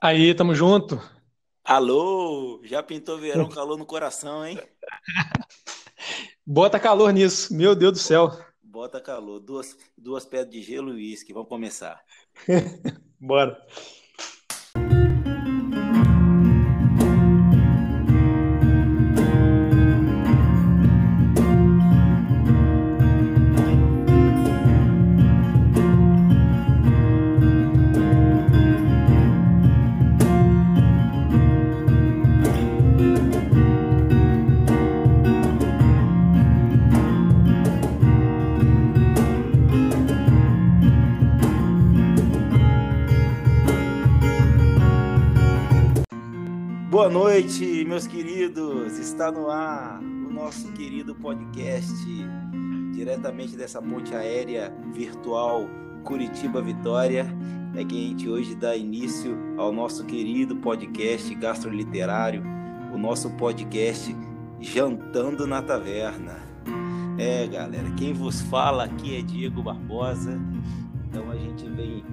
Aí, tamo junto. Alô, já pintou verão, calor no coração, hein? Bota calor nisso, meu Deus do céu. Bota calor, duas, duas pedras de gelo e uísque, vamos começar. Bora. Meus queridos. Está no ar o nosso querido podcast, diretamente dessa ponte aérea virtual Curitiba Vitória. É que a gente hoje dá início ao nosso querido podcast gastroliterário, o nosso podcast Jantando na Taverna. É, galera, quem vos fala aqui é Diego Barbosa. Então a gente vem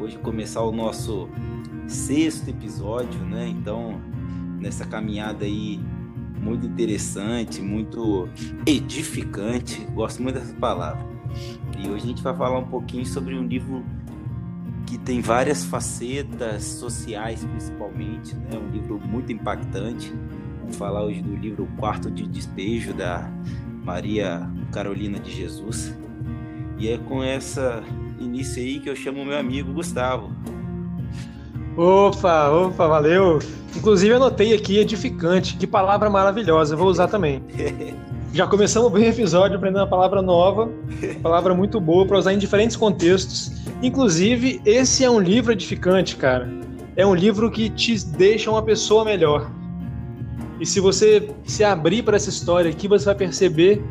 hoje começar o nosso sexto episódio, né? Então nessa caminhada aí muito interessante, muito edificante. Gosto muito dessa palavra. E hoje a gente vai falar um pouquinho sobre um livro que tem várias facetas sociais, principalmente, né? Um livro muito impactante. Vamos falar hoje do livro Quarto de Despejo da Maria Carolina de Jesus. E é com essa início aí que eu chamo meu amigo Gustavo. Opa, opa, valeu. Inclusive anotei aqui edificante, que palavra maravilhosa, vou usar também. Já começamos bem o episódio aprendendo uma palavra nova, uma palavra muito boa para usar em diferentes contextos. Inclusive, esse é um livro edificante, cara. É um livro que te deixa uma pessoa melhor. E se você se abrir para essa história aqui, você vai perceber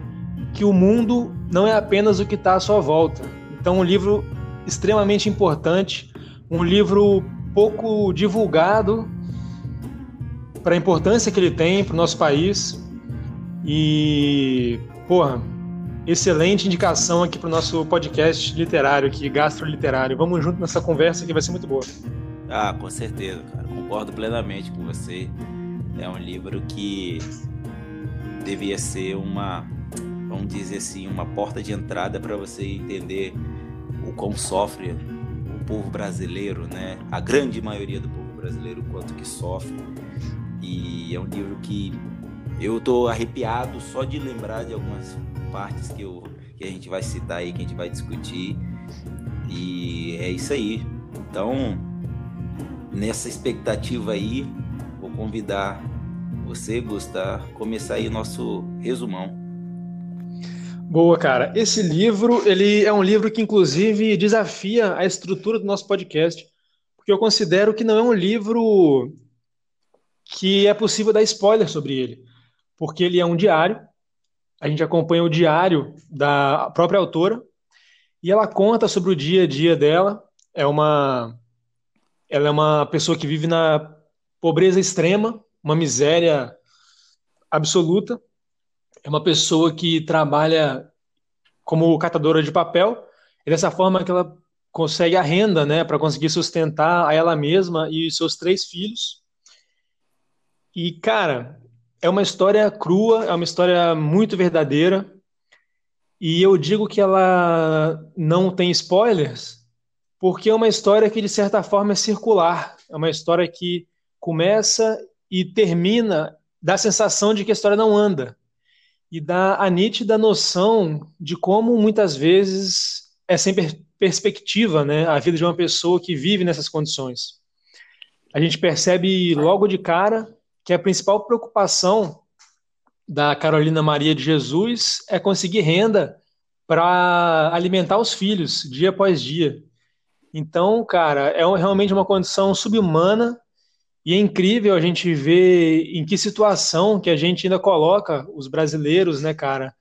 que o mundo não é apenas o que está à sua volta. Então, um livro extremamente importante, um livro pouco divulgado para a importância que ele tem para o nosso país. E, porra, excelente indicação aqui para o nosso podcast literário aqui, gastroliterário. Vamos junto nessa conversa que vai ser muito boa. Ah, com certeza, cara. Concordo plenamente com você. É um livro que devia ser uma, vamos dizer assim, uma porta de entrada para você entender o quão sofre povo brasileiro, né? A grande maioria do povo brasileiro, quanto que sofre e é um livro que eu tô arrepiado só de lembrar de algumas partes que, eu, que a gente vai citar aí, que a gente vai discutir. E é isso aí. Então, nessa expectativa aí, vou convidar você, Gustavo, começar aí o nosso resumão. Boa, cara. Esse livro, ele é um livro que inclusive desafia a estrutura do nosso podcast, porque eu considero que não é um livro que é possível dar spoiler sobre ele, porque ele é um diário, a gente acompanha o diário da própria autora, e ela conta sobre o dia a dia dela, é uma ela é uma pessoa que vive na pobreza extrema, uma miséria absoluta, é uma pessoa que trabalha como catadora de papel, e dessa forma que ela consegue a renda, né, para conseguir sustentar a ela mesma e seus três filhos. E, cara, é uma história crua, é uma história muito verdadeira. E eu digo que ela não tem spoilers, porque é uma história que, de certa forma, é circular. É uma história que começa e termina, dá a sensação de que a história não anda. E dá a nítida noção de como, muitas vezes, é sem perspectiva né, a vida de uma pessoa que vive nessas condições. A gente percebe logo de cara que a principal preocupação da Carolina Maria de Jesus é conseguir renda para alimentar os filhos dia após dia. Então, cara, é realmente uma condição subhumana e é incrível a gente ver em que situação que a gente ainda coloca os brasileiros, né, cara?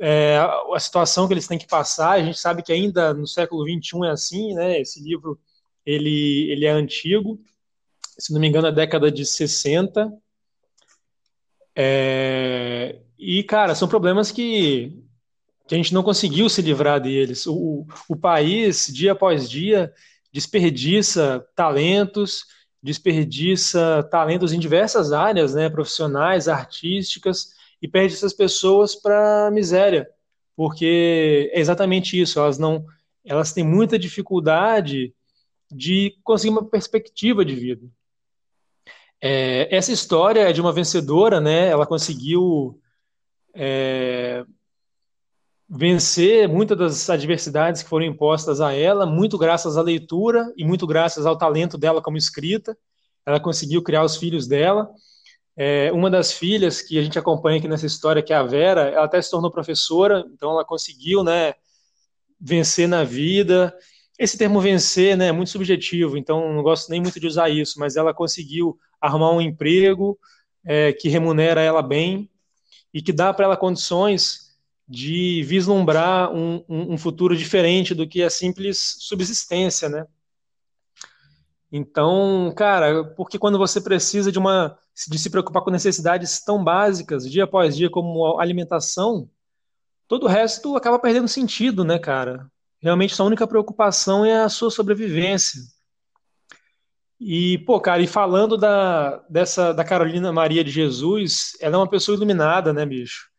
É, a situação que eles têm que passar, a gente sabe que ainda no século XXI é assim, né? Esse livro, ele, ele é antigo, se não me engano, a década de 60. É, e, cara, são problemas que, que a gente não conseguiu se livrar deles. O, o país, dia após dia, desperdiça talentos, desperdiça talentos em diversas áreas, né, profissionais, artísticas, e perde essas pessoas para miséria, porque é exatamente isso, elas não, elas têm muita dificuldade de conseguir uma perspectiva de vida. É, essa história é de uma vencedora, né? Ela conseguiu é, vencer muitas das adversidades que foram impostas a ela, muito graças à leitura e muito graças ao talento dela como escrita. Ela conseguiu criar os filhos dela. É, uma das filhas que a gente acompanha aqui nessa história, que é a Vera, ela até se tornou professora, então ela conseguiu, né, vencer na vida. Esse termo vencer, né, é muito subjetivo, então não gosto nem muito de usar isso, mas ela conseguiu arrumar um emprego é, que remunera ela bem e que dá para ela condições de vislumbrar um, um, um, futuro diferente do que a simples subsistência, né? Então, cara, porque quando você precisa de uma de se preocupar com necessidades tão básicas dia após dia como alimentação, todo o resto acaba perdendo sentido, né, cara? Realmente sua única preocupação é a sua sobrevivência. E, pô, cara, e falando da, dessa, da Carolina Maria de Jesus, ela é uma pessoa iluminada, né, bicho?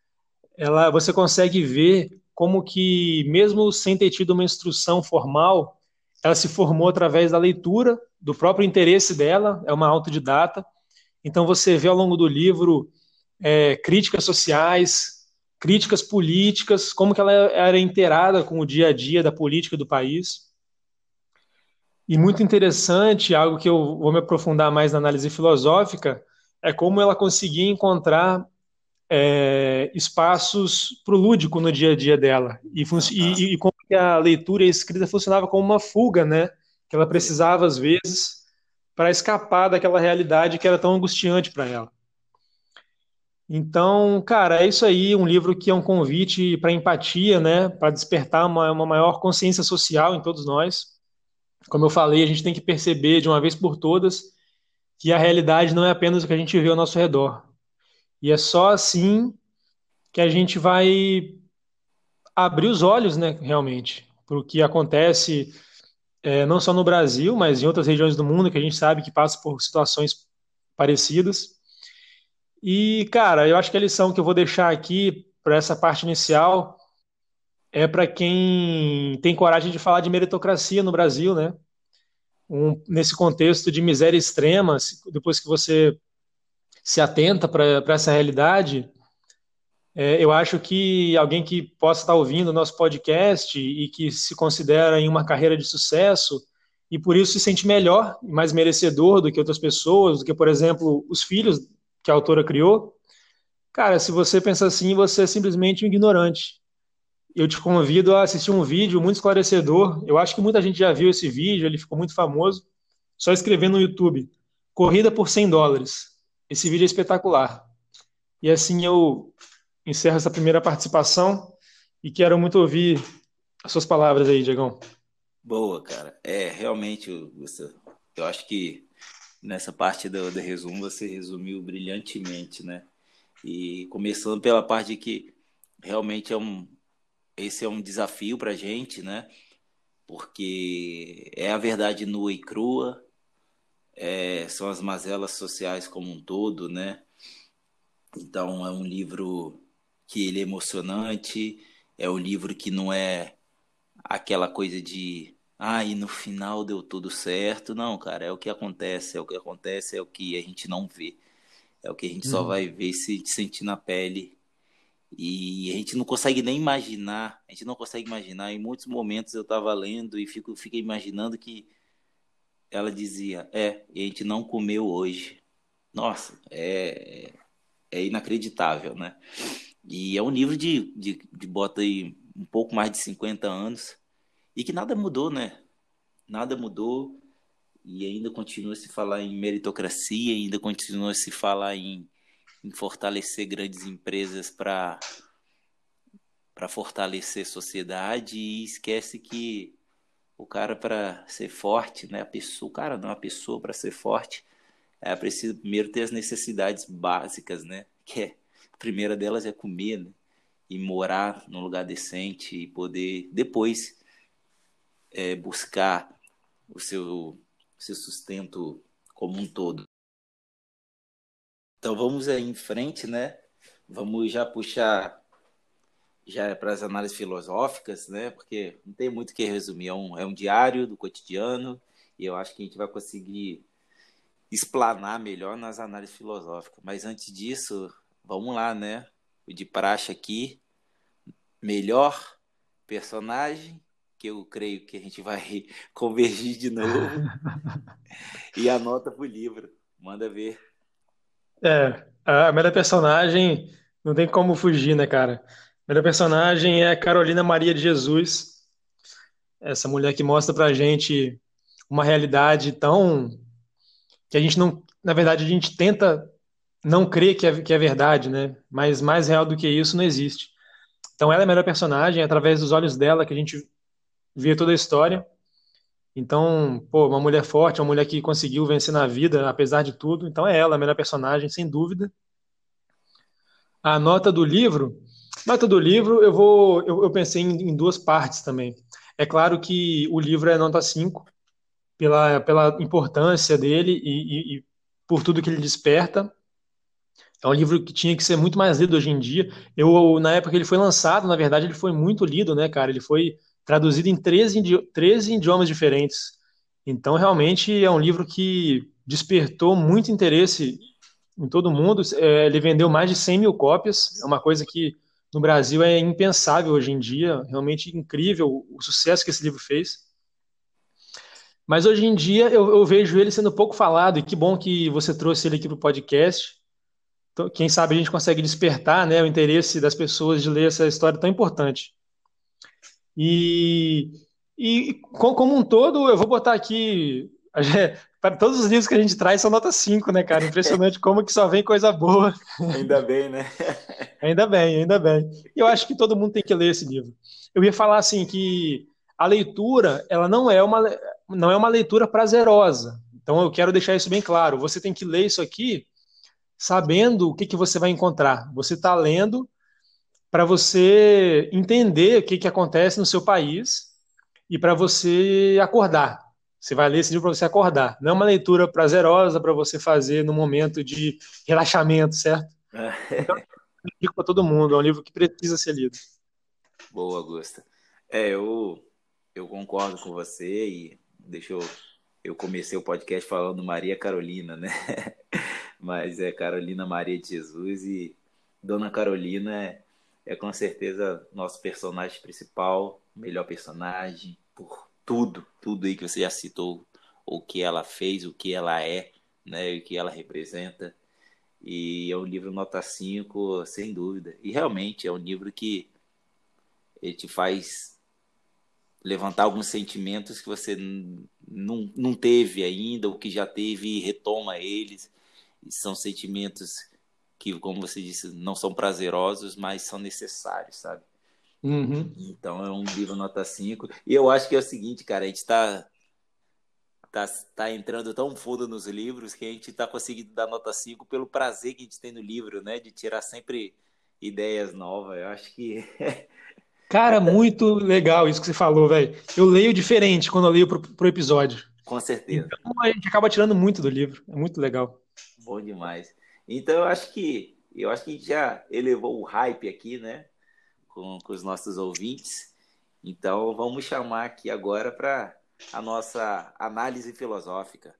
Ela, você consegue ver como que, mesmo sem ter tido uma instrução formal, ela se formou através da leitura, do próprio interesse dela, é uma autodidata. Então você vê ao longo do livro é, críticas sociais, críticas políticas, como que ela era inteirada com o dia a dia da política do país. E muito interessante, algo que eu vou me aprofundar mais na análise filosófica, é como ela conseguia encontrar é, espaços para o lúdico no dia a dia dela. E, e, e, como que a leitura e a escrita funcionava como uma fuga, né? Que ela precisava, às vezes, para escapar daquela realidade que era tão angustiante para ela. Então, cara, é isso aí, um livro que é um convite para empatia, né? Para despertar uma, uma maior consciência social em todos nós. Como eu falei, a gente tem que perceber de uma vez por todas que a realidade não é apenas o que a gente vê ao nosso redor e é só assim que a gente vai abrir os olhos, né, realmente, para o que acontece é, não só no Brasil, mas em outras regiões do mundo que a gente sabe que passa por situações parecidas. E, cara, eu acho que a lição que eu vou deixar aqui para essa parte inicial é para quem tem coragem de falar de meritocracia no Brasil, né? Um, nesse contexto de miséria extrema, depois que você se atenta para essa realidade, é, eu acho que alguém que possa estar ouvindo o nosso podcast e que se considera em uma carreira de sucesso e por isso se sente melhor mais merecedor do que outras pessoas, do que, por exemplo, os filhos que a autora criou, cara, se você pensa assim, você é simplesmente um ignorante. Eu te convido a assistir um vídeo muito esclarecedor. Eu acho que muita gente já viu esse vídeo, ele ficou muito famoso. Só escrever no YouTube: Corrida por 100 dólares. Esse vídeo é espetacular. E assim eu encerro essa primeira participação e quero muito ouvir as suas palavras aí, Diegão. Boa, cara. É, realmente, você, eu acho que nessa parte do, do resumo você resumiu brilhantemente, né? E começando pela parte de que realmente é um, esse é um desafio para gente, né? Porque é a verdade nua e crua, é, são as mazelas sociais como um todo, né? Então é um livro que ele é emocionante, é um livro que não é aquela coisa de ah, e no final deu tudo certo. Não, cara, é o que acontece, é o que acontece, é o que a gente não vê. É o que a gente só uhum. vai ver se sentir na pele. E a gente não consegue nem imaginar, a gente não consegue imaginar. Em muitos momentos eu estava lendo e fico, fico imaginando que ela dizia: É, a gente não comeu hoje. Nossa, é, é inacreditável, né? E é um livro de, de, de bota aí um pouco mais de 50 anos e que nada mudou, né? Nada mudou e ainda continua se falar em meritocracia, ainda continua se falar em, em fortalecer grandes empresas para para fortalecer sociedade e esquece que o cara para ser forte, né? A pessoa, o cara não, a pessoa para ser forte, é preciso primeiro ter as necessidades básicas, né? Que é, a primeira delas é comer, né? E morar num lugar decente e poder depois é, buscar o seu, seu sustento como um todo. Então vamos aí em frente, né? Vamos já puxar já para as análises filosóficas, né? Porque não tem muito o que resumir, é um, é um diário do cotidiano e eu acho que a gente vai conseguir explanar melhor nas análises filosóficas. Mas antes disso, vamos lá, né? O de praxe aqui, melhor personagem, que eu creio que a gente vai convergir de novo, e a nota pro livro. Manda ver. É, a melhor personagem não tem como fugir, né, cara? A melhor personagem é Carolina Maria de Jesus, essa mulher que mostra pra gente uma realidade tão que a gente não, na verdade, a gente tenta não crer que é, que é verdade, né? Mas mais real do que isso não existe. Então ela é a melhor personagem, é através dos olhos dela que a gente vê toda a história. Então, pô, uma mulher forte, uma mulher que conseguiu vencer na vida, apesar de tudo. Então é ela a melhor personagem, sem dúvida. A nota do livro, nota do livro, eu vou, eu, eu pensei em, em, duas partes também. É claro que o livro é nota 5, pela, pela importância dele e, e, e por tudo que ele desperta. É um livro que tinha que ser muito mais lido hoje em dia. Eu, na época que ele foi lançado, na verdade, ele foi muito lido, né, cara? Ele foi traduzido em 13, 13 idiomas diferentes. Então, realmente, é um livro que despertou muito interesse em todo mundo. É, ele vendeu mais de 100 mil cópias, é uma coisa que no Brasil é impensável hoje em dia, realmente incrível o sucesso que esse livro fez. Mas hoje em dia eu, eu vejo ele sendo pouco falado, e que bom que você trouxe ele aqui para o podcast, então, quem sabe a gente consegue despertar né, o interesse das pessoas de ler essa história tão importante. E, e como um todo, eu vou botar aqui. Para todos os livros que a gente traz são nota 5, né, cara? Impressionante como que só vem coisa boa. Ainda bem, né? ainda bem, ainda bem. E eu acho que todo mundo tem que ler esse livro. Eu ia falar assim que a leitura, ela não é uma, não é uma leitura prazerosa. Então eu quero deixar isso bem claro. Você tem que ler isso aqui sabendo o que, que você vai encontrar. Você está lendo para você entender o que, que acontece no seu país e para você acordar. Você vai ler esse livro para você acordar. Não é uma leitura prazerosa para você fazer no momento de relaxamento, certo? Então, eu digo para todo mundo, é um livro que precisa ser lido. Boa, Augusta. É, eu, eu concordo com você e deixa eu. Eu comecei o podcast falando Maria Carolina, né? mas é Carolina Maria de Jesus e Dona Carolina é, é com certeza nosso personagem principal, melhor personagem, por tudo, tudo aí que você já citou, o que ela fez, o que ela é, né, o que ela representa. E é um livro nota 5, sem dúvida. E realmente é um livro que ele te faz levantar alguns sentimentos que você não, não teve ainda, ou que já teve e retoma eles são sentimentos que, como você disse, não são prazerosos, mas são necessários, sabe? Uhum. Então é um livro nota 5. E eu acho que é o seguinte, cara, a gente está tá, tá entrando tão fundo nos livros que a gente está conseguindo dar nota 5 pelo prazer que a gente tem no livro, né? De tirar sempre ideias novas. Eu acho que. Cara, muito legal isso que você falou, velho. Eu leio diferente quando eu leio pro, pro episódio. Com certeza. Então a gente acaba tirando muito do livro. É muito legal. Bom demais. Então eu acho que eu acho que a gente já elevou o hype aqui, né? Com, com os nossos ouvintes. Então vamos chamar aqui agora para a nossa análise filosófica.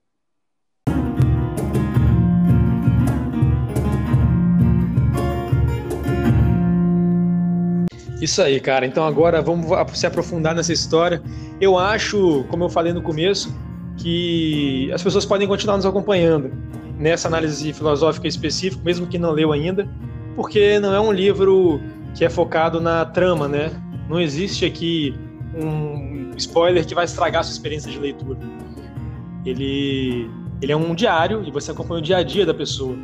Isso aí, cara. Então agora vamos se aprofundar nessa história. Eu acho, como eu falei no começo, que as pessoas podem continuar nos acompanhando nessa análise filosófica específica, mesmo que não leu ainda, porque não é um livro que é focado na trama, né? Não existe aqui um spoiler que vai estragar a sua experiência de leitura. Ele, ele é um diário e você acompanha o dia a dia da pessoa.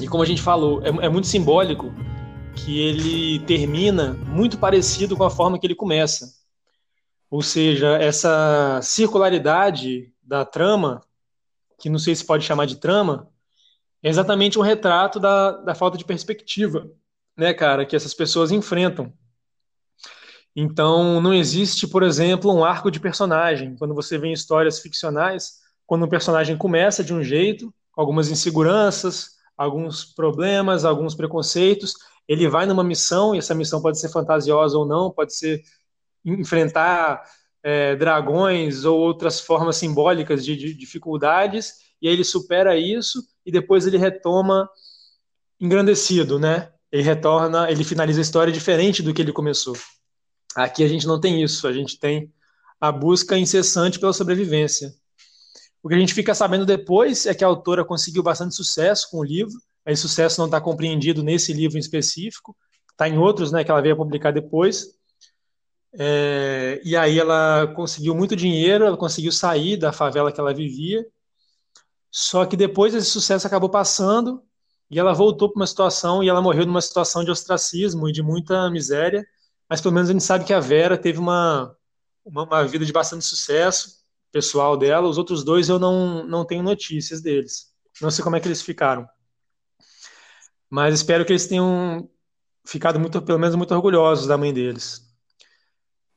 E como a gente falou, é, é muito simbólico que ele termina muito parecido com a forma que ele começa. Ou seja, essa circularidade da trama que não sei se pode chamar de trama, é exatamente um retrato da, da falta de perspectiva, né, cara, que essas pessoas enfrentam. Então, não existe, por exemplo, um arco de personagem. Quando você vê histórias ficcionais, quando um personagem começa de um jeito, com algumas inseguranças, alguns problemas, alguns preconceitos, ele vai numa missão, e essa missão pode ser fantasiosa ou não, pode ser enfrentar é, dragões ou outras formas simbólicas de, de dificuldades, e aí ele supera isso e depois ele retoma engrandecido, né? Ele retorna, ele finaliza a história diferente do que ele começou. Aqui a gente não tem isso, a gente tem a busca incessante pela sobrevivência. O que a gente fica sabendo depois é que a autora conseguiu bastante sucesso com o livro. Esse sucesso não está compreendido nesse livro em específico, está em outros, né, que ela veio a publicar depois. É, e aí ela conseguiu muito dinheiro, ela conseguiu sair da favela que ela vivia. Só que depois esse sucesso acabou passando e ela voltou para uma situação e ela morreu numa situação de ostracismo e de muita miséria. Mas pelo menos a gente sabe que a Vera teve uma, uma, uma vida de bastante sucesso pessoal dela. Os outros dois eu não, não tenho notícias deles. Não sei como é que eles ficaram. Mas espero que eles tenham ficado muito, pelo menos muito orgulhosos da mãe deles.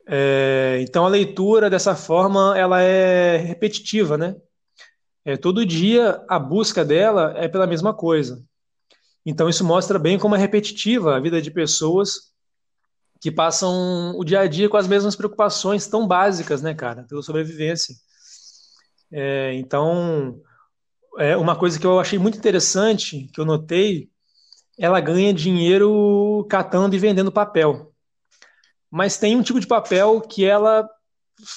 É, então a leitura dessa forma ela é repetitiva, né? É, todo dia a busca dela é pela mesma coisa. Então isso mostra bem como é repetitiva a vida de pessoas que passam o dia a dia com as mesmas preocupações tão básicas, né, cara, pela sobrevivência. É, então, é uma coisa que eu achei muito interessante, que eu notei, ela ganha dinheiro catando e vendendo papel. Mas tem um tipo de papel que ela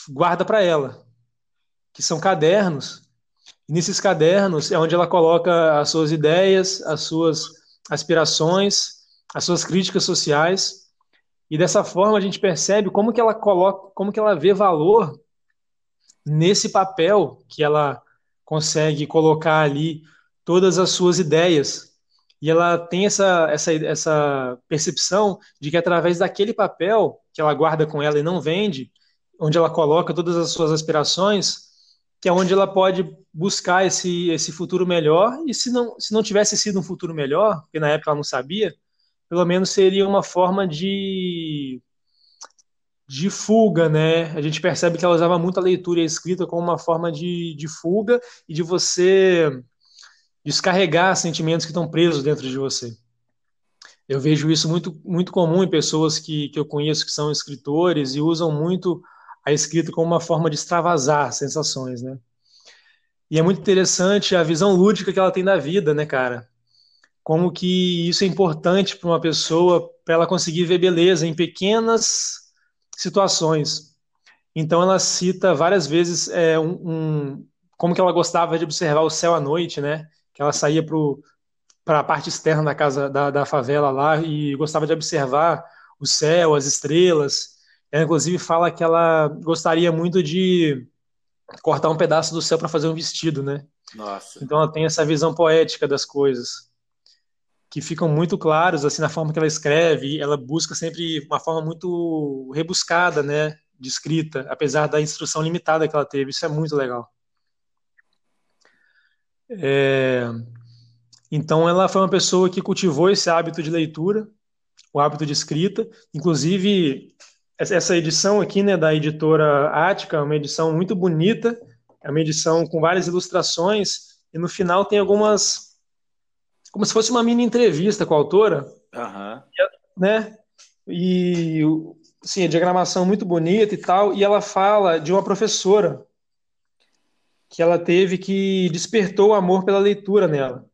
guarda para ela, que são cadernos. E nesses cadernos é onde ela coloca as suas ideias, as suas aspirações, as suas críticas sociais. E dessa forma a gente percebe como que ela coloca, como que ela vê valor nesse papel que ela consegue colocar ali todas as suas ideias. E ela tem essa, essa, essa percepção de que através daquele papel que ela guarda com ela e não vende, onde ela coloca todas as suas aspirações, que é onde ela pode buscar esse, esse futuro melhor. E se não, se não tivesse sido um futuro melhor, porque na época ela não sabia, pelo menos seria uma forma de de fuga, né? A gente percebe que ela usava muito a leitura e a escrita como uma forma de, de fuga e de você descarregar sentimentos que estão presos dentro de você. Eu vejo isso muito, muito comum em pessoas que, que eu conheço que são escritores e usam muito a escrita como uma forma de extravasar sensações, né? E é muito interessante a visão lúdica que ela tem da vida, né, cara? Como que isso é importante para uma pessoa, para ela conseguir ver beleza em pequenas situações. Então ela cita várias vezes é, um, um, como que ela gostava de observar o céu à noite, né? Que ela saía para a parte externa da casa da, da favela lá e gostava de observar o céu, as estrelas. Ela inclusive fala que ela gostaria muito de cortar um pedaço do céu para fazer um vestido, né? Nossa. Então ela tem essa visão poética das coisas que ficam muito claros assim na forma que ela escreve. Ela busca sempre uma forma muito rebuscada, né, de escrita, apesar da instrução limitada que ela teve. Isso é muito legal. É... Então, ela foi uma pessoa que cultivou esse hábito de leitura, o hábito de escrita. Inclusive, essa edição aqui, né, da editora Ática, é uma edição muito bonita, é uma edição com várias ilustrações, e no final tem algumas como se fosse uma mini entrevista com a autora, uhum. né? E sim, a diagramação muito bonita e tal, e ela fala de uma professora que ela teve que despertou o amor pela leitura nela.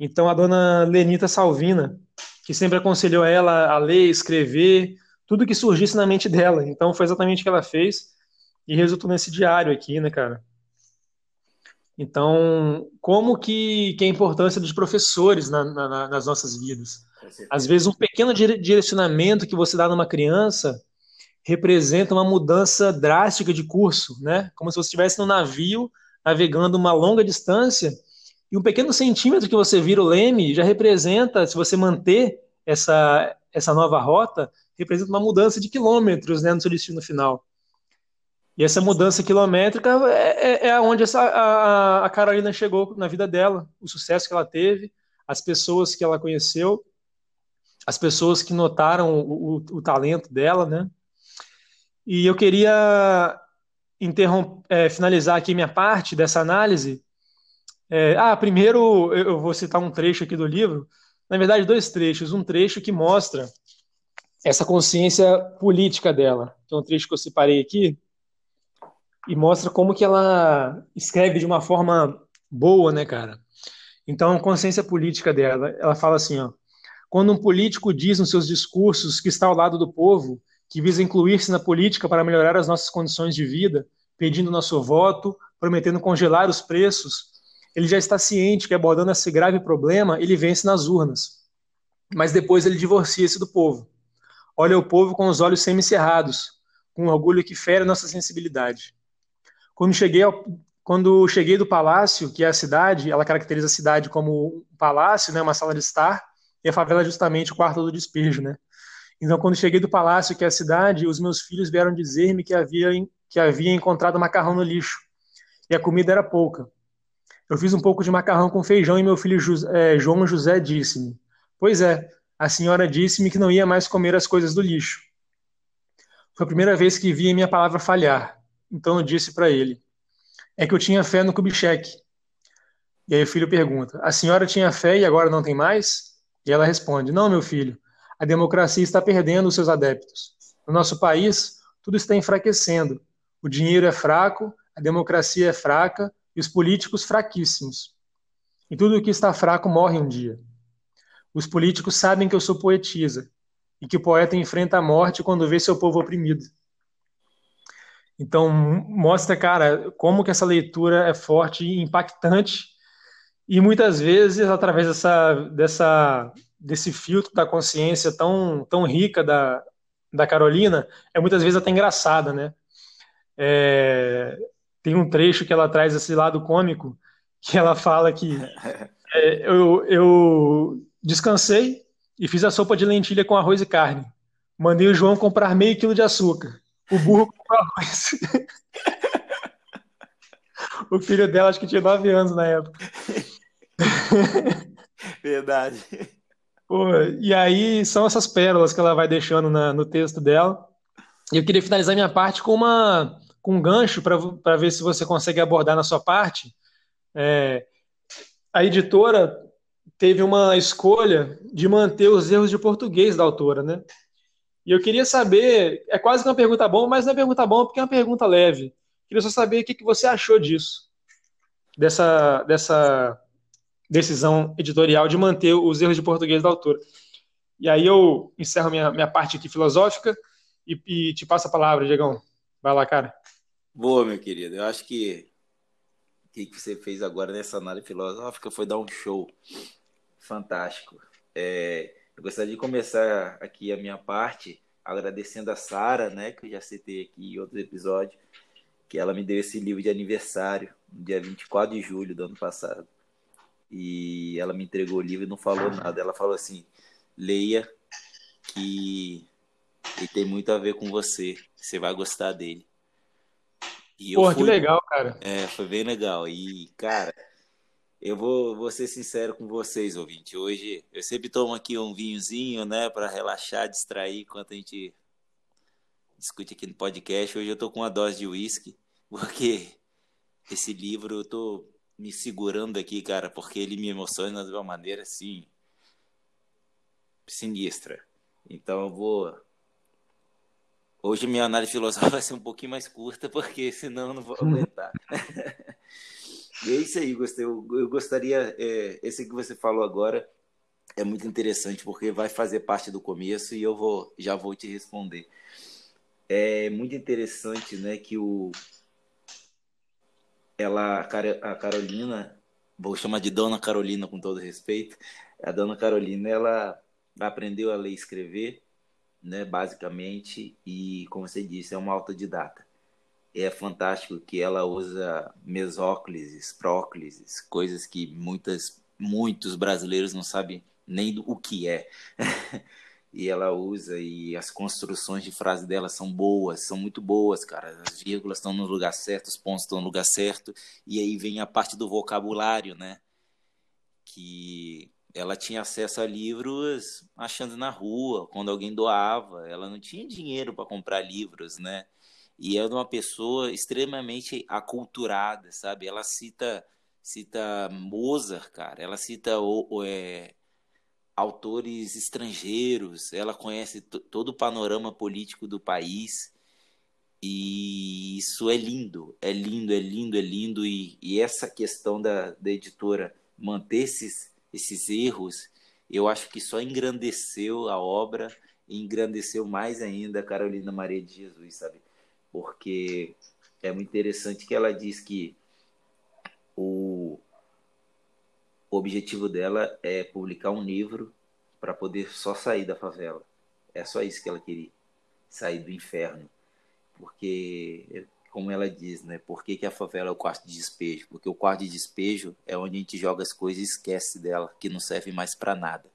Então a dona Lenita Salvina, que sempre aconselhou ela a ler, escrever, tudo que surgisse na mente dela. Então foi exatamente o que ela fez e resultou nesse diário aqui, né, cara? Então, como que, que é a importância dos professores na, na, nas nossas vidas? Às vezes, um pequeno direcionamento que você dá numa criança representa uma mudança drástica de curso, né? Como se você estivesse no navio navegando uma longa distância e um pequeno centímetro que você vira o leme já representa, se você manter essa, essa nova rota, representa uma mudança de quilômetros né, no seu destino final. E essa mudança quilométrica é, é, é onde essa, a, a Carolina chegou na vida dela, o sucesso que ela teve, as pessoas que ela conheceu, as pessoas que notaram o, o, o talento dela, né? E eu queria é, finalizar aqui minha parte dessa análise, é, ah, primeiro eu vou citar um trecho aqui do livro, na verdade, dois trechos. Um trecho que mostra essa consciência política dela, é um trecho que eu separei aqui, e mostra como que ela escreve de uma forma boa, né, cara? Então, a consciência política dela, ela fala assim, ó, quando um político diz nos seus discursos que está ao lado do povo, que visa incluir-se na política para melhorar as nossas condições de vida, pedindo nosso voto, prometendo congelar os preços, ele já está ciente que abordando esse grave problema, ele vence nas urnas. Mas depois ele divorcia-se do povo. Olha o povo com os olhos semicerrados, com um orgulho que fere nossa sensibilidade. Quando cheguei, ao, quando cheguei do palácio, que é a cidade, ela caracteriza a cidade como um palácio, né, uma sala de estar, e a favela é justamente o quarto do despejo, né? Então, quando cheguei do palácio, que é a cidade, os meus filhos vieram dizer-me que havia, que havia encontrado macarrão no lixo, e a comida era pouca. Eu fiz um pouco de macarrão com feijão e meu filho é, João José disse-me: Pois é, a senhora disse-me que não ia mais comer as coisas do lixo. Foi a primeira vez que vi minha palavra falhar. Então eu disse para ele: É que eu tinha fé no Kubitschek. E aí o filho pergunta: A senhora tinha fé e agora não tem mais? E ela responde: Não, meu filho, a democracia está perdendo os seus adeptos. No nosso país, tudo está enfraquecendo. O dinheiro é fraco, a democracia é fraca, e os políticos fraquíssimos. E tudo o que está fraco morre um dia. Os políticos sabem que eu sou poetisa e que o poeta enfrenta a morte quando vê seu povo oprimido. Então, mostra, cara, como que essa leitura é forte e impactante e muitas vezes, através dessa, dessa, desse filtro da consciência tão, tão rica da, da Carolina, é muitas vezes até engraçada, né? É, tem um trecho que ela traz esse lado cômico, que ela fala que é, eu, eu descansei e fiz a sopa de lentilha com arroz e carne. Mandei o João comprar meio quilo de açúcar. O burro comprou arroz. o filho dela, acho que tinha nove anos na época. Verdade. Pô, e aí são essas pérolas que ela vai deixando na, no texto dela. E eu queria finalizar minha parte com uma com um gancho para ver se você consegue abordar na sua parte. É, a editora teve uma escolha de manter os erros de português da autora, né? E eu queria saber, é quase que uma pergunta bom, mas não é pergunta bom porque é uma pergunta leve. Queria só saber o que, que você achou disso, dessa, dessa decisão editorial de manter os erros de português da autora. E aí eu encerro minha, minha parte aqui filosófica e, e te passo a palavra, Diegão. Vai lá, cara. Boa, meu querido. Eu acho que o que você fez agora nessa análise filosófica foi dar um show fantástico. É, eu gostaria de começar aqui a minha parte agradecendo a Sara, né, que eu já citei aqui em outro episódio, que ela me deu esse livro de aniversário, no dia 24 de julho do ano passado. E ela me entregou o livro e não falou nada. Ela falou assim: leia, que ele tem muito a ver com você, você vai gostar dele. E Porra, fui... que legal, cara. É, foi bem legal. E, cara, eu vou, vou ser sincero com vocês, ouvinte. Hoje eu sempre tomo aqui um vinhozinho, né, para relaxar, distrair enquanto a gente discute aqui no podcast. Hoje eu tô com uma dose de uísque, porque esse livro eu tô me segurando aqui, cara, porque ele me emociona de uma maneira assim sinistra. Então eu vou Hoje minha análise filosófica vai ser um pouquinho mais curta, porque senão eu não vou aguentar. E é isso aí, gostei. Eu, eu gostaria, é, esse que você falou agora é muito interessante, porque vai fazer parte do começo e eu vou, já vou te responder. É muito interessante, né, que o ela, a Carolina, vou chamar de Dona Carolina com todo respeito, a Dona Carolina, ela aprendeu a ler e escrever né, basicamente, e como você disse, é uma autodidata. É fantástico que ela usa mesóclises, próclises, coisas que muitas, muitos brasileiros não sabem nem o que é. e ela usa e as construções de frase dela são boas, são muito boas, cara. As vírgulas estão no lugar certo, os pontos estão no lugar certo, e aí vem a parte do vocabulário, né? Que ela tinha acesso a livros achando na rua, quando alguém doava. Ela não tinha dinheiro para comprar livros, né? E é uma pessoa extremamente aculturada, sabe? Ela cita cita Mozart, cara. Ela cita o, o é, autores estrangeiros. Ela conhece todo o panorama político do país. E isso é lindo, é lindo, é lindo, é lindo. E, e essa questão da, da editora manter esses, esses erros, eu acho que só engrandeceu a obra, engrandeceu mais ainda a Carolina Maria de Jesus, sabe? Porque é muito interessante que ela diz que o, objetivo dela é publicar um livro para poder só sair da favela. É só isso que ela queria, sair do inferno. Porque como ela diz, né? Por que, que, a favela é o quarto de despejo? Porque o quarto de despejo é onde a gente joga as coisas e esquece dela, que não serve mais para nada.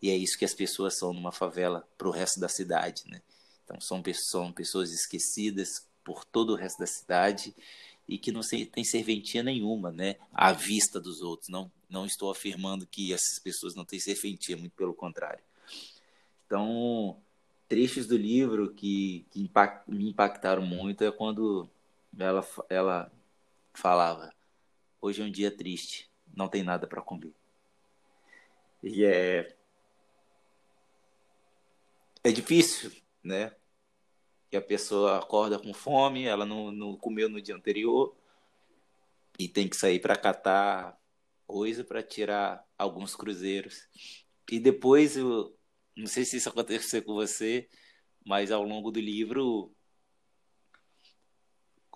E é isso que as pessoas são numa favela para o resto da cidade, né? Então são, são pessoas esquecidas por todo o resto da cidade e que não tem serventia nenhuma, né? À vista dos outros. Não, não estou afirmando que essas pessoas não têm serventia, muito pelo contrário. Então, trechos do livro que, que impact, me impactaram muito é quando ela, ela falava: Hoje é um dia triste, não tem nada para comer. E é. É difícil, né? Que a pessoa acorda com fome, ela não, não comeu no dia anterior e tem que sair para catar coisa para tirar alguns cruzeiros. E depois eu, não sei se isso aconteceu com você, mas ao longo do livro,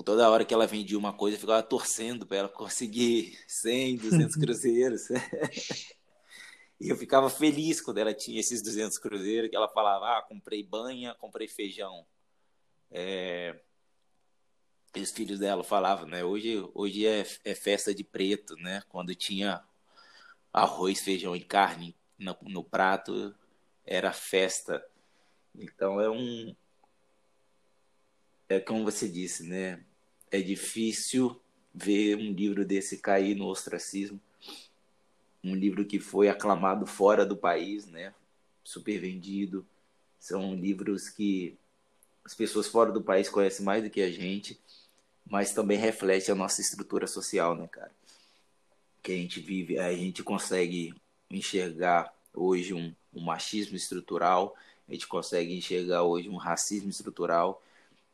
toda hora que ela vendia uma coisa, eu ficava torcendo para ela conseguir 100, 200 cruzeiros. e eu ficava feliz quando ela tinha esses 200 cruzeiros, que ela falava, ah, comprei banha, comprei feijão. É... E os filhos dela falavam, né? Hoje, hoje é, é festa de preto, né? Quando tinha arroz, feijão e carne no, no prato, era festa. Então é um é como você disse, né? É difícil ver um livro desse cair no ostracismo. Um livro que foi aclamado fora do país, né? Super vendido. São livros que as pessoas fora do país conhecem mais do que a gente, mas também reflete a nossa estrutura social, né, cara? Que a gente vive, a gente consegue enxergar hoje um, um machismo estrutural, a gente consegue enxergar hoje um racismo estrutural,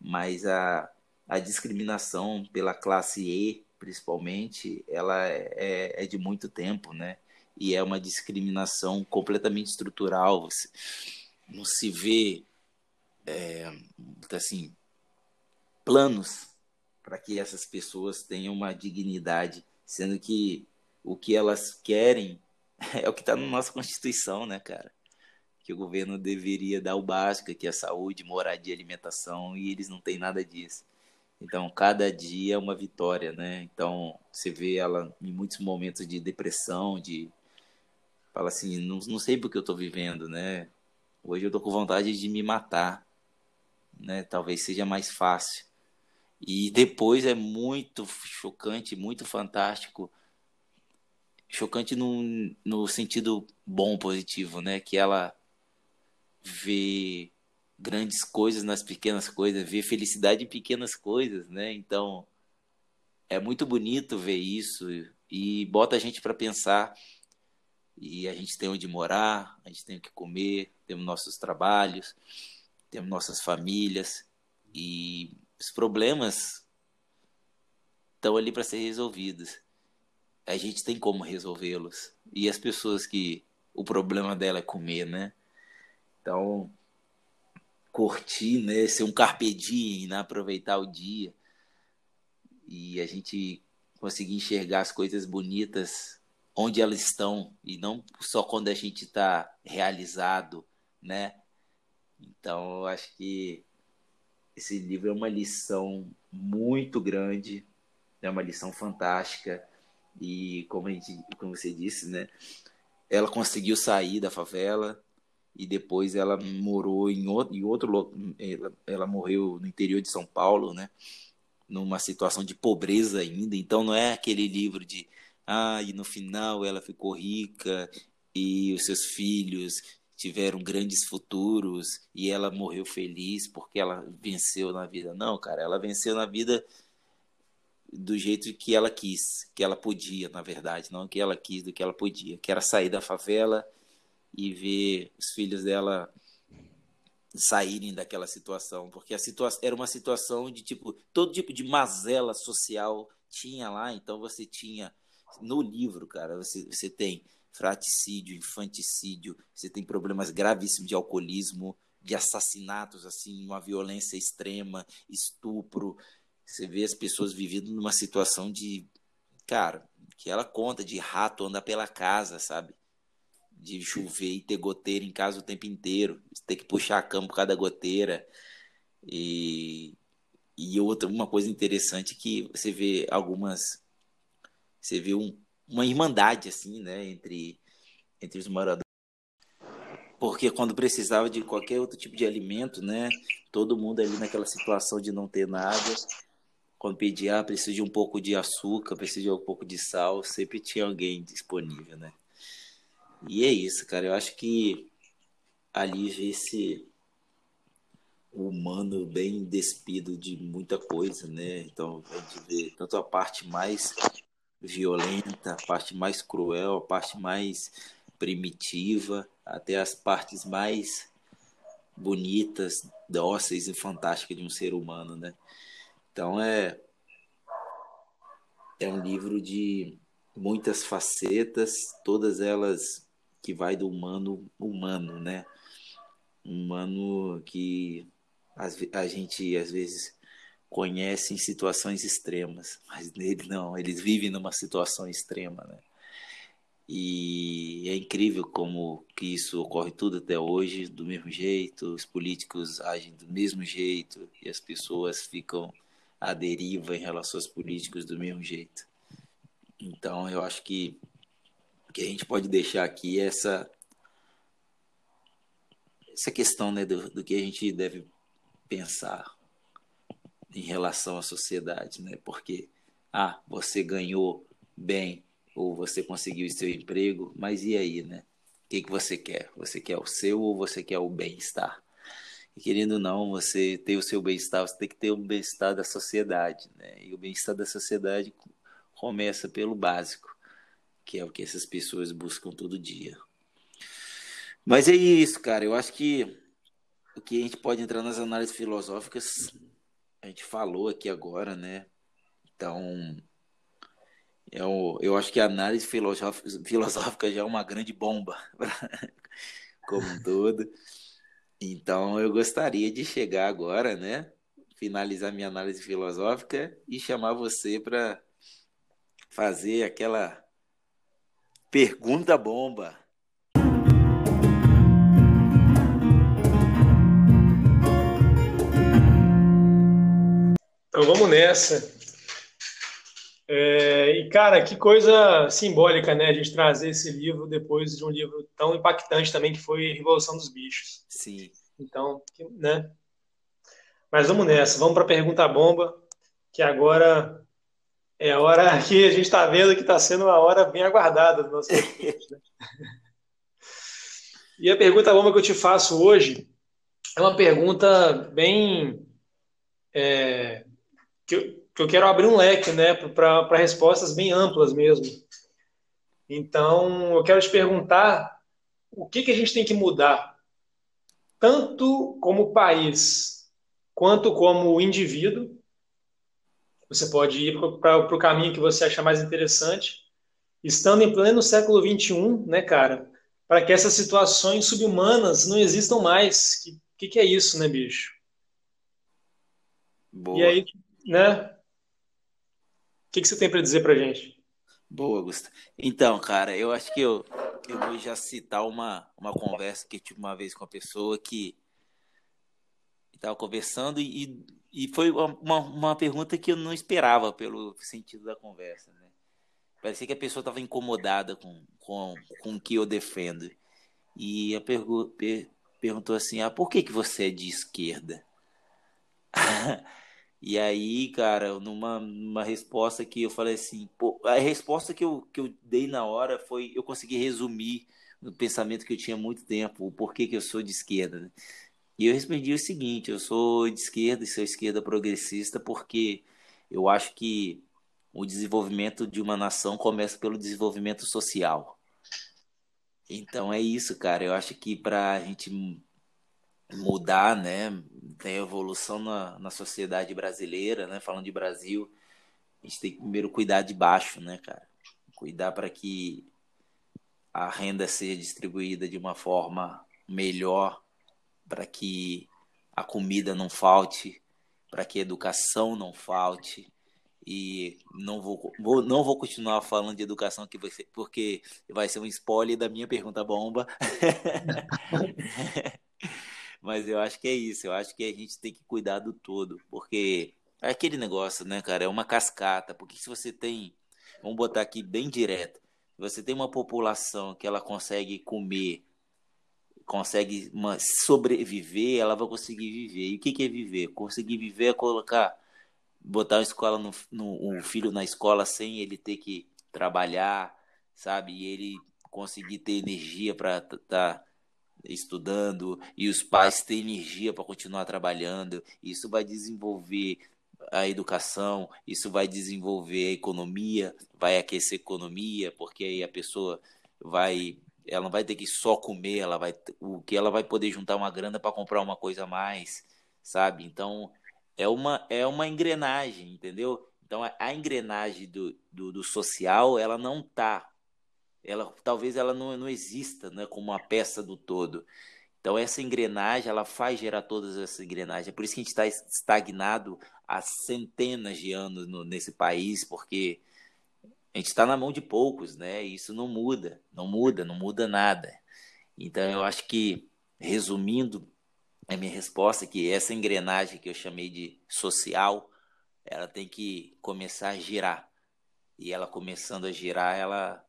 mas a, a discriminação pela classe E, principalmente, ela é, é, é de muito tempo, né? E é uma discriminação completamente estrutural. Você não se vê, é, assim, planos para que essas pessoas tenham uma dignidade, sendo que o que elas querem é o que está na nossa Constituição, né, cara? Que o governo deveria dar o básico, que é saúde, moradia, alimentação, e eles não têm nada disso. Então, cada dia é uma vitória, né? Então, você vê ela em muitos momentos de depressão, de. Fala assim, não, não sei porque eu estou vivendo, né? Hoje eu tô com vontade de me matar, né? Talvez seja mais fácil. E depois é muito chocante, muito fantástico chocante no, no sentido bom, positivo, né? Que ela vê grandes coisas nas pequenas coisas, vê felicidade em pequenas coisas, né? Então é muito bonito ver isso e bota a gente para pensar. E a gente tem onde morar, a gente tem o que comer, temos nossos trabalhos, temos nossas famílias e os problemas estão ali para ser resolvidos a gente tem como resolvê-los. E as pessoas que o problema dela é comer, né? Então, curtir, né? Ser um carpe diem, né? aproveitar o dia. E a gente conseguir enxergar as coisas bonitas onde elas estão e não só quando a gente está realizado, né? Então, eu acho que esse livro é uma lição muito grande, é uma lição fantástica e como, a gente, como você disse, né? Ela conseguiu sair da favela e depois ela morou em outro, em outro ela, ela morreu no interior de São Paulo, né? Numa situação de pobreza ainda. Então não é aquele livro de ah, e no final ela ficou rica e os seus filhos tiveram grandes futuros e ela morreu feliz porque ela venceu na vida. Não, cara, ela venceu na vida do jeito que ela quis, que ela podia, na verdade, não que ela quis, do que ela podia, que era sair da favela e ver os filhos dela saírem daquela situação, porque a situação era uma situação de tipo todo tipo de mazela social tinha lá, então você tinha no livro, cara, você, você tem fraticídio, infanticídio, você tem problemas gravíssimos de alcoolismo, de assassinatos, assim, uma violência extrema, estupro. Você vê as pessoas vivendo numa situação de, cara, que ela conta de rato andar pela casa, sabe? De chover e ter goteira em casa o tempo inteiro, ter que puxar a cama por causa da goteira. E, e outra, uma coisa interessante que você vê algumas. Você vê um, uma irmandade assim, né, entre entre os moradores. Porque quando precisava de qualquer outro tipo de alimento, né, todo mundo ali naquela situação de não ter nada, quando pedia, ah, preciso de um pouco de açúcar, preciso de um pouco de sal, sempre tinha alguém disponível, né? E é isso, cara. Eu acho que ali vê-se humano bem despido de muita coisa, né? Então a gente vê tanto a parte mais violenta, a parte mais cruel, a parte mais primitiva, até as partes mais bonitas, dóceis e fantásticas de um ser humano, né? Então é é um livro de muitas facetas, todas elas que vai do humano humano, né? Humano que a gente às vezes conhecem situações extremas, mas eles não, eles vivem numa situação extrema, né? E é incrível como que isso ocorre tudo até hoje do mesmo jeito, os políticos agem do mesmo jeito e as pessoas ficam à deriva em relação aos políticos do mesmo jeito. Então, eu acho que que a gente pode deixar aqui é essa essa questão né, do, do que a gente deve pensar em relação à sociedade, né? Porque ah, você ganhou bem ou você conseguiu seu emprego, mas e aí, né? O que, que você quer? Você quer o seu ou você quer o bem-estar? E querendo ou não, você ter o seu bem-estar, você tem que ter o bem-estar da sociedade, né? E o bem-estar da sociedade começa pelo básico, que é o que essas pessoas buscam todo dia. Mas é isso, cara. Eu acho que o que a gente pode entrar nas análises filosóficas a gente falou aqui agora, né? Então, eu, eu acho que a análise filosófica, filosófica já é uma grande bomba como um todo. Então, eu gostaria de chegar agora, né? Finalizar minha análise filosófica e chamar você para fazer aquela pergunta bomba. Então vamos nessa. É, e, cara, que coisa simbólica, né? A gente trazer esse livro depois de um livro tão impactante também que foi Revolução dos Bichos. Sim. Então, né? Mas vamos nessa. Vamos para a pergunta bomba, que agora é a hora que a gente está vendo que está sendo uma hora bem aguardada do nosso né? E a pergunta bomba que eu te faço hoje é uma pergunta bem é, que eu, que eu quero abrir um leque né, para respostas bem amplas mesmo. Então, eu quero te perguntar o que, que a gente tem que mudar, tanto como país, quanto como indivíduo. Você pode ir para o caminho que você achar mais interessante, estando em pleno século XXI, né, cara? Para que essas situações subhumanas não existam mais. O que, que, é isso, né, bicho? Boa. E aí, né? O que, que você tem para dizer para gente? Boa, Augusto. Então, cara, eu acho que eu, eu vou já citar uma, uma conversa que eu tive uma vez com uma pessoa que estava conversando e, e foi uma, uma pergunta que eu não esperava pelo sentido da conversa, né? Parecia que a pessoa estava incomodada com, com, com o que eu defendo. E a pergu per, perguntou assim, ah, por que, que você é de esquerda? E aí, cara, numa, numa resposta que eu falei assim, pô, a resposta que eu, que eu dei na hora foi, eu consegui resumir no pensamento que eu tinha há muito tempo, o porquê que eu sou de esquerda. Né? E eu respondi o seguinte, eu sou de esquerda e sou esquerda progressista porque eu acho que o desenvolvimento de uma nação começa pelo desenvolvimento social. Então é isso, cara. Eu acho que para a gente mudar, né? Tem evolução na, na sociedade brasileira, né? Falando de Brasil, a gente tem que primeiro cuidar de baixo, né, cara? Cuidar para que a renda seja distribuída de uma forma melhor, para que a comida não falte, para que a educação não falte. E não vou, vou, não vou continuar falando de educação aqui, porque vai ser um spoiler da minha pergunta bomba. Mas eu acho que é isso. Eu acho que a gente tem que cuidar do todo, porque é aquele negócio, né, cara? É uma cascata. Porque se você tem, vamos botar aqui bem direto, você tem uma população que ela consegue comer, consegue sobreviver, ela vai conseguir viver. E o que, que é viver? Conseguir viver é colocar, botar a escola no, no, o filho na escola sem ele ter que trabalhar, sabe? E ele conseguir ter energia para estar tá estudando e os pais têm energia para continuar trabalhando. Isso vai desenvolver a educação, isso vai desenvolver a economia, vai aquecer a economia, porque aí a pessoa vai, ela não vai ter que só comer, ela vai, o que ela vai poder juntar uma grana para comprar uma coisa a mais, sabe? Então é uma é uma engrenagem, entendeu? Então a, a engrenagem do, do, do social ela não tá ela talvez ela não, não exista né, como uma peça do todo. Então essa engrenagem ela faz gerar todas essas engrenagens. É por isso que a gente está estagnado há centenas de anos no, nesse país, porque a gente está na mão de poucos, né? E isso não muda, não muda, não muda nada. Então eu acho que resumindo a minha resposta é que essa engrenagem que eu chamei de social, ela tem que começar a girar. E ela começando a girar, ela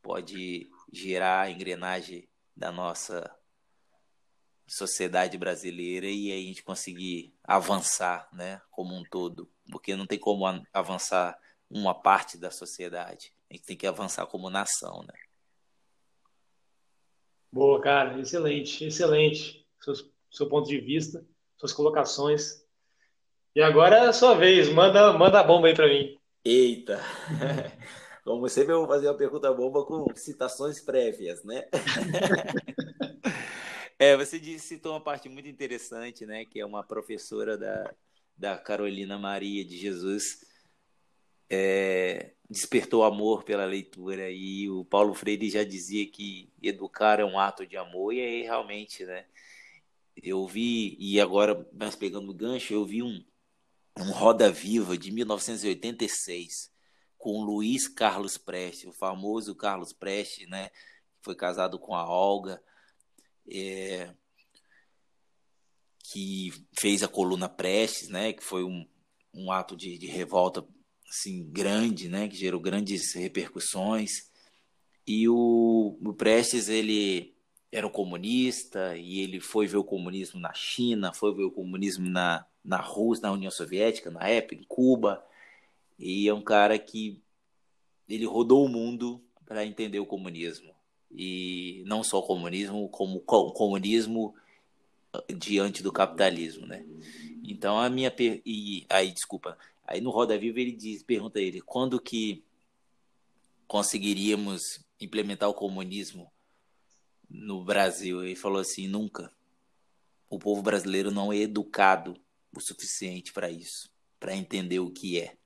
pode girar a engrenagem da nossa sociedade brasileira e a gente conseguir avançar, né, como um todo, porque não tem como avançar uma parte da sociedade, a gente tem que avançar como nação, né? Boa, cara, excelente, excelente, seu, seu ponto de vista, suas colocações. E agora é a sua vez, manda, manda a bomba aí para mim. Eita! Como sempre, eu vou fazer uma pergunta bomba com citações prévias, né? é, você disse, citou uma parte muito interessante, né? Que é uma professora da, da Carolina Maria de Jesus. É, despertou amor pela leitura e o Paulo Freire já dizia que educar é um ato de amor e aí realmente, né? Eu vi e agora, mas pegando o gancho, eu vi um, um Roda Viva de 1986 com Luiz Carlos Prestes, o famoso Carlos Prestes, né? Foi casado com a Olga, é, que fez a coluna Prestes, né? Que foi um, um ato de, de revolta assim grande, né? Que gerou grandes repercussões. E o, o Prestes ele era um comunista e ele foi ver o comunismo na China, foi ver o comunismo na, na Rússia, na União Soviética, na época, em Cuba. E é um cara que ele rodou o mundo para entender o comunismo. E não só o comunismo, como o comunismo ah, diante do capitalismo, né? Então a minha per... e aí desculpa, aí no Roda Viva ele diz, pergunta ele, quando que conseguiríamos implementar o comunismo no Brasil? Ele falou assim, nunca. O povo brasileiro não é educado o suficiente para isso, para entender o que é.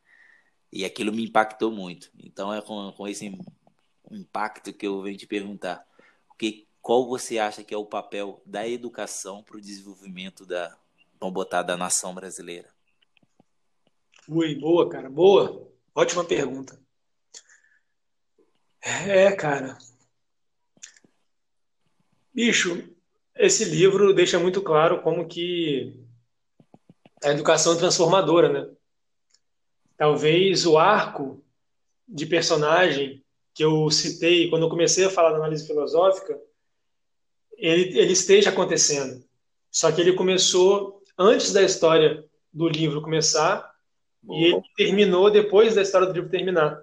E aquilo me impactou muito. Então é com, com esse impacto que eu venho te perguntar. O que, qual você acha que é o papel da educação para o desenvolvimento da, vamos botar, da nação brasileira? Ui, boa, cara, boa. Ótima pergunta. É, cara. Bicho, esse livro deixa muito claro como que a educação é transformadora, né? Talvez o arco de personagem que eu citei quando eu comecei a falar da análise filosófica, ele, ele esteja acontecendo. Só que ele começou antes da história do livro começar Boa. e ele terminou depois da história do livro terminar.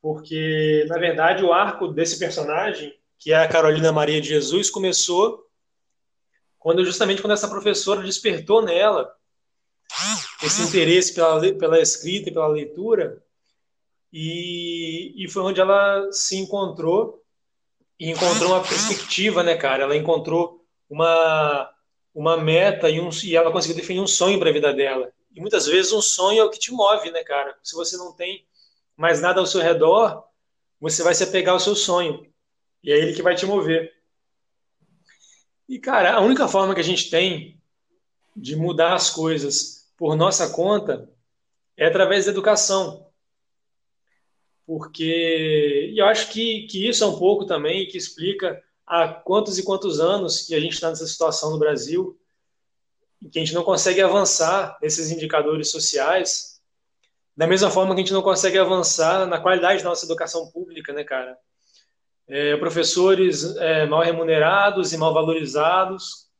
Porque, na verdade, o arco desse personagem, que é a Carolina Maria de Jesus, começou quando justamente quando essa professora despertou nela esse interesse pela, pela escrita e pela leitura, e, e foi onde ela se encontrou e encontrou uma perspectiva, né, cara? Ela encontrou uma, uma meta e, um, e ela conseguiu definir um sonho para a vida dela. E muitas vezes um sonho é o que te move, né, cara? Se você não tem mais nada ao seu redor, você vai se apegar ao seu sonho. E é ele que vai te mover. E, cara, a única forma que a gente tem de mudar as coisas por nossa conta é através da educação. Porque e eu acho que, que isso é um pouco também que explica há quantos e quantos anos que a gente está nessa situação no Brasil e que a gente não consegue avançar nesses indicadores sociais da mesma forma que a gente não consegue avançar na qualidade da nossa educação pública, né, cara? É, professores é, mal remunerados e mal valorizados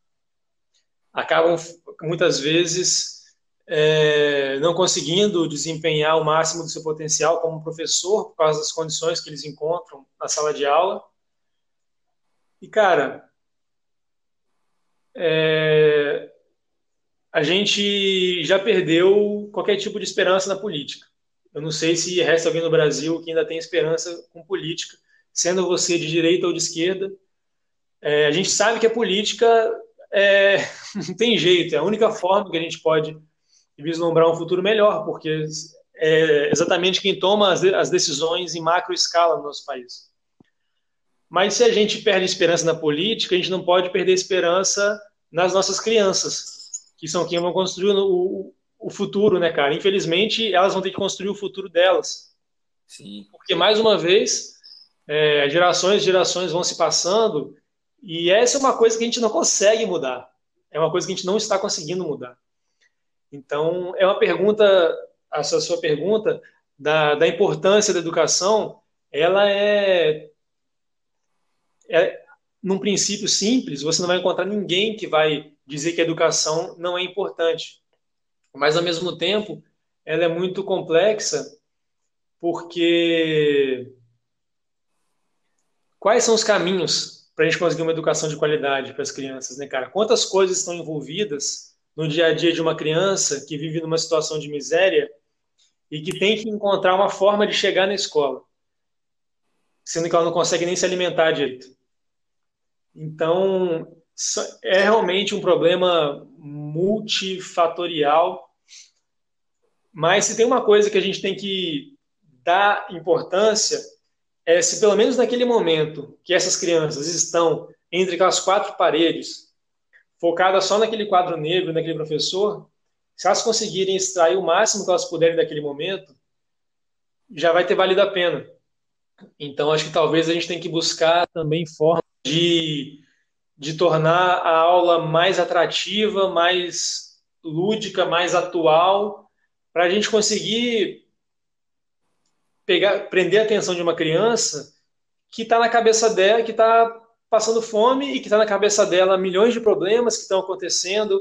acabam muitas vezes é, não conseguindo desempenhar o máximo do seu potencial como professor por causa das condições que eles encontram na sala de aula. E, cara, é, a gente já perdeu qualquer tipo de esperança na política. Eu não sei se resta alguém no Brasil que ainda tem esperança com política, sendo você de direita ou de esquerda. É, a gente sabe que a política é, não tem jeito, é a única forma que a gente pode vislumbrar um futuro melhor, porque é exatamente quem toma as, as decisões em macro escala no nosso país. Mas se a gente perde esperança na política, a gente não pode perder esperança nas nossas crianças que são quem vão construir o, o futuro, né, cara? Infelizmente, elas vão ter que construir o futuro delas. Sim. Porque, mais uma vez, é, gerações e gerações vão se passando e essa é uma coisa que a gente não consegue mudar. É uma coisa que a gente não está conseguindo mudar. Então, é uma pergunta, essa sua pergunta da, da importância da educação, ela é, é, num princípio simples, você não vai encontrar ninguém que vai dizer que a educação não é importante. Mas, ao mesmo tempo, ela é muito complexa, porque quais são os caminhos para a gente conseguir uma educação de qualidade para as crianças, né, cara? Quantas coisas estão envolvidas no dia a dia de uma criança que vive numa situação de miséria e que tem que encontrar uma forma de chegar na escola, sendo que ela não consegue nem se alimentar direito. Então, é realmente um problema multifatorial, mas se tem uma coisa que a gente tem que dar importância é se pelo menos naquele momento que essas crianças estão entre aquelas quatro paredes, focadas só naquele quadro negro, naquele professor, se elas conseguirem extrair o máximo que elas puderem daquele momento, já vai ter valido a pena. Então, acho que talvez a gente tenha que buscar também formas de de tornar a aula mais atrativa, mais lúdica, mais atual, para a gente conseguir pegar, prender a atenção de uma criança que está na cabeça dela, que está passando fome e que está na cabeça dela milhões de problemas que estão acontecendo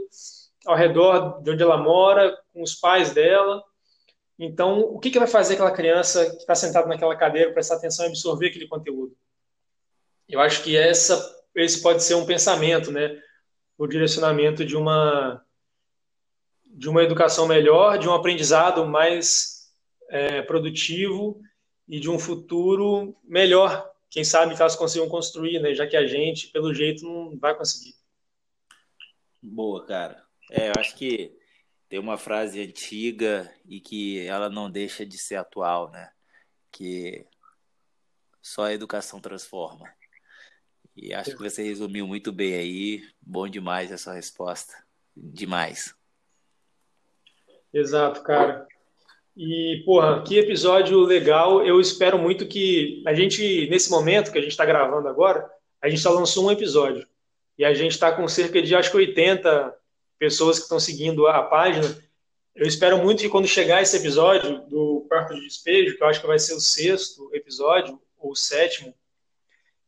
ao redor de onde ela mora, com os pais dela. Então, o que, que vai fazer aquela criança que está sentada naquela cadeira prestar atenção e absorver aquele conteúdo? Eu acho que essa esse pode ser um pensamento, né? O direcionamento de uma de uma educação melhor, de um aprendizado mais é, produtivo e de um futuro melhor. Quem sabe elas consigam construir, né? Já que a gente, pelo jeito, não vai conseguir. Boa, cara. É, eu acho que tem uma frase antiga e que ela não deixa de ser atual, né? Que só a educação transforma. E acho que você resumiu muito bem aí. Bom demais essa resposta. Demais. Exato, cara. E, porra, que episódio legal. Eu espero muito que a gente, nesse momento que a gente está gravando agora, a gente só lançou um episódio. E a gente está com cerca de, acho que 80 pessoas que estão seguindo a página. Eu espero muito que quando chegar esse episódio do Quarto de Despejo, que eu acho que vai ser o sexto episódio, ou o sétimo,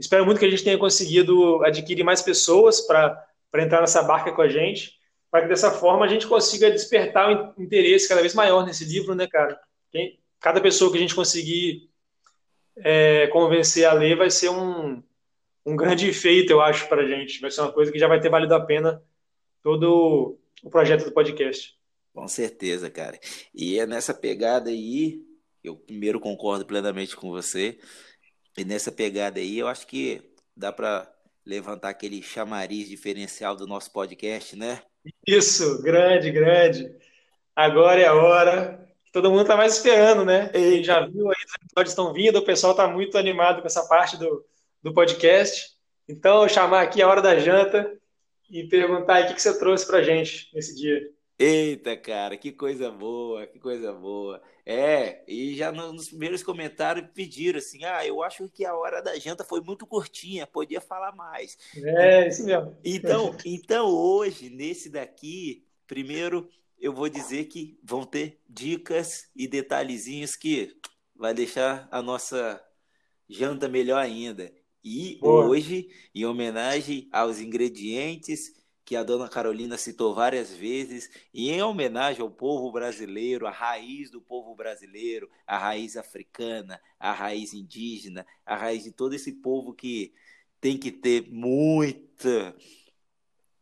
Espero muito que a gente tenha conseguido adquirir mais pessoas para entrar nessa barca com a gente, para que dessa forma a gente consiga despertar um interesse cada vez maior nesse livro, né, cara? Quem, cada pessoa que a gente conseguir é, convencer a ler vai ser um, um grande feito, eu acho, para a gente. Vai ser uma coisa que já vai ter valido a pena todo o projeto do podcast. Com certeza, cara. E é nessa pegada aí, eu primeiro concordo plenamente com você, e nessa pegada aí, eu acho que dá para levantar aquele chamariz diferencial do nosso podcast, né? Isso, grande, grande. Agora é a hora. Todo mundo está mais esperando, né? Quem já viu aí, os episódios estão vindo, o pessoal está muito animado com essa parte do, do podcast. Então, chamar aqui a hora da janta e perguntar aí o que, que você trouxe para gente nesse dia. Eita, cara, que coisa boa, que coisa boa. É, e já nos primeiros comentários pediram assim: ah, eu acho que a hora da janta foi muito curtinha, podia falar mais. É, isso mesmo. Então, então hoje, nesse daqui, primeiro eu vou dizer que vão ter dicas e detalhezinhos que vai deixar a nossa janta melhor ainda. E Boa. hoje, em homenagem aos ingredientes que a dona Carolina citou várias vezes, e em homenagem ao povo brasileiro, a raiz do povo brasileiro, a raiz africana, a raiz indígena, a raiz de todo esse povo que tem que ter muita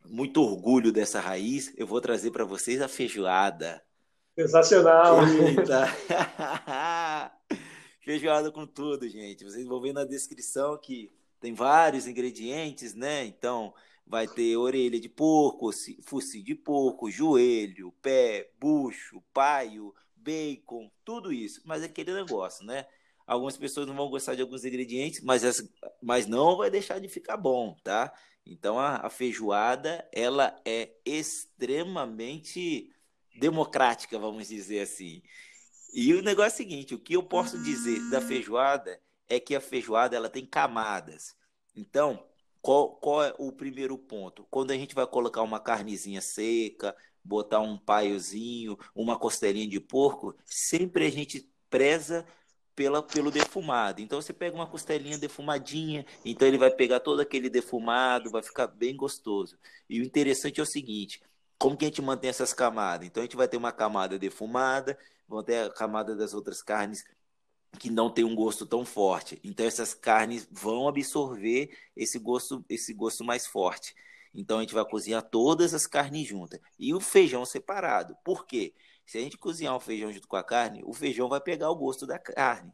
muito orgulho dessa raiz, eu vou trazer para vocês a feijoada. Sensacional! feijoada com tudo, gente. Vocês vão ver na descrição que tem vários ingredientes, né? Então, vai ter orelha de porco, focinho de porco, joelho, pé, bucho, paio, bacon, tudo isso. Mas é aquele negócio, né? Algumas pessoas não vão gostar de alguns ingredientes, mas, essa, mas não vai deixar de ficar bom, tá? Então a, a feijoada ela é extremamente democrática, vamos dizer assim. E o negócio é o seguinte, o que eu posso dizer da feijoada é que a feijoada ela tem camadas. Então, qual, qual é o primeiro ponto? Quando a gente vai colocar uma carnezinha seca, botar um paiozinho, uma costelinha de porco, sempre a gente preza pela, pelo defumado. Então você pega uma costelinha defumadinha, então ele vai pegar todo aquele defumado, vai ficar bem gostoso. E o interessante é o seguinte: como que a gente mantém essas camadas? Então a gente vai ter uma camada defumada, vão ter a camada das outras carnes que não tem um gosto tão forte. Então essas carnes vão absorver esse gosto, esse gosto mais forte. Então a gente vai cozinhar todas as carnes juntas e o feijão separado. Por quê? Se a gente cozinhar o feijão junto com a carne, o feijão vai pegar o gosto da carne.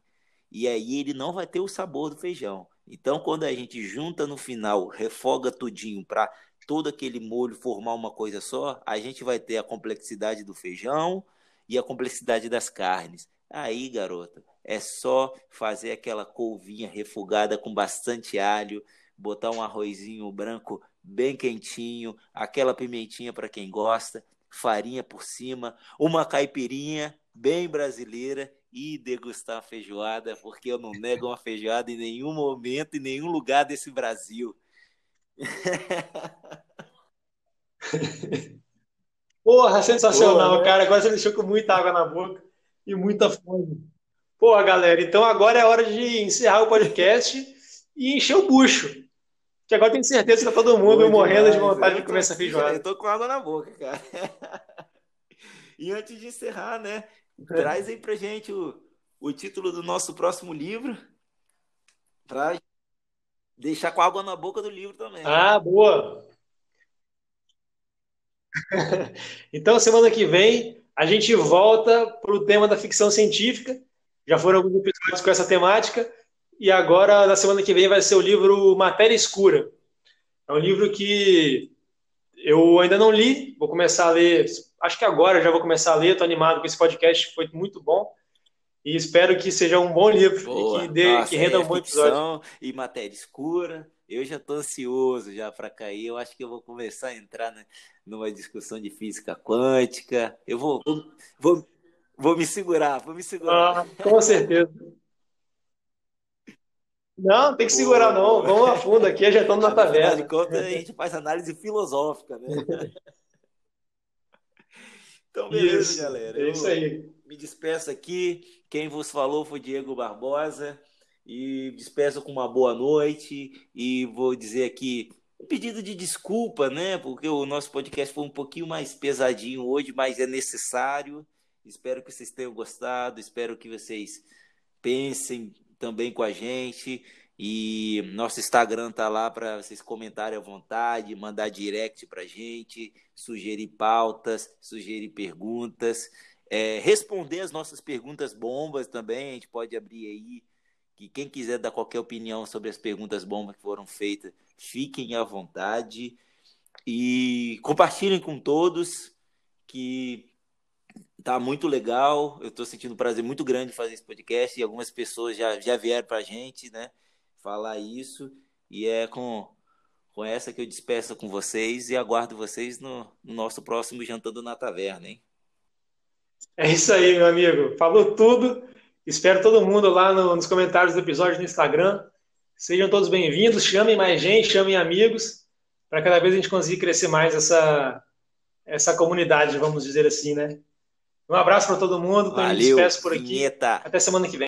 E aí ele não vai ter o sabor do feijão. Então quando a gente junta no final, refoga tudinho para todo aquele molho formar uma coisa só, a gente vai ter a complexidade do feijão e a complexidade das carnes. Aí, garota, é só fazer aquela couvinha refogada com bastante alho, botar um arrozinho branco bem quentinho, aquela pimentinha para quem gosta, farinha por cima, uma caipirinha bem brasileira e degustar a feijoada, porque eu não nego uma feijoada em nenhum momento, em nenhum lugar desse Brasil. Porra, sensacional, Porra, né? cara. Agora você deixou com muita água na boca e muita fome. Pô, galera, então agora é hora de encerrar o podcast e encher o bucho. Que agora tenho certeza que tá todo mundo Pô, morrendo demais, de vontade de comer essa feijoada. Eu tô com água na boca, cara. e antes de encerrar, né? Traz aí pra gente o, o título do nosso próximo livro. Pra deixar com água na boca do livro também. Ah, boa! então, semana que vem, a gente volta para o tema da ficção científica já foram alguns episódios com essa temática. E agora, na semana que vem, vai ser o livro Matéria Escura. É um livro que eu ainda não li, vou começar a ler. Acho que agora já vou começar a ler. Estou animado com esse podcast, foi muito bom. E espero que seja um bom livro Boa. e que, dê, Nossa, que renda é, um bom episódio. E matéria escura. Eu já estou ansioso já para cair. Eu acho que eu vou começar a entrar né, numa discussão de física quântica. Eu vou, vou, Vou me segurar, vou me segurar. Ah, com certeza. Não, tem que segurar não. Vamos a fundo aqui, já estamos na taverna. de contas, a gente faz análise filosófica, né? Então, beleza, isso, galera. É isso aí. me despeço aqui. Quem vos falou foi Diego Barbosa. E despeço com uma boa noite. E vou dizer aqui um pedido de desculpa, né? Porque o nosso podcast foi um pouquinho mais pesadinho hoje, mas é necessário. Espero que vocês tenham gostado, espero que vocês pensem também com a gente. E nosso Instagram tá lá para vocês comentarem à vontade, mandar direct para gente, sugerir pautas, sugerir perguntas, é, responder as nossas perguntas bombas também. A gente pode abrir aí que quem quiser dar qualquer opinião sobre as perguntas bombas que foram feitas, fiquem à vontade e compartilhem com todos que tá muito legal. Eu estou sentindo um prazer muito grande fazer esse podcast e algumas pessoas já, já vieram para a gente, né? Falar isso. E é com, com essa que eu despeço com vocês e aguardo vocês no, no nosso próximo Jantando na Taverna, hein? É isso aí, meu amigo. Falou tudo. Espero todo mundo lá no, nos comentários do episódio no Instagram. Sejam todos bem-vindos, chamem mais gente, chamem amigos, para cada vez a gente conseguir crescer mais essa, essa comunidade, vamos dizer assim, né? Um abraço para todo mundo, Valeu, despeço por aqui. Vinheta. Até semana que vem.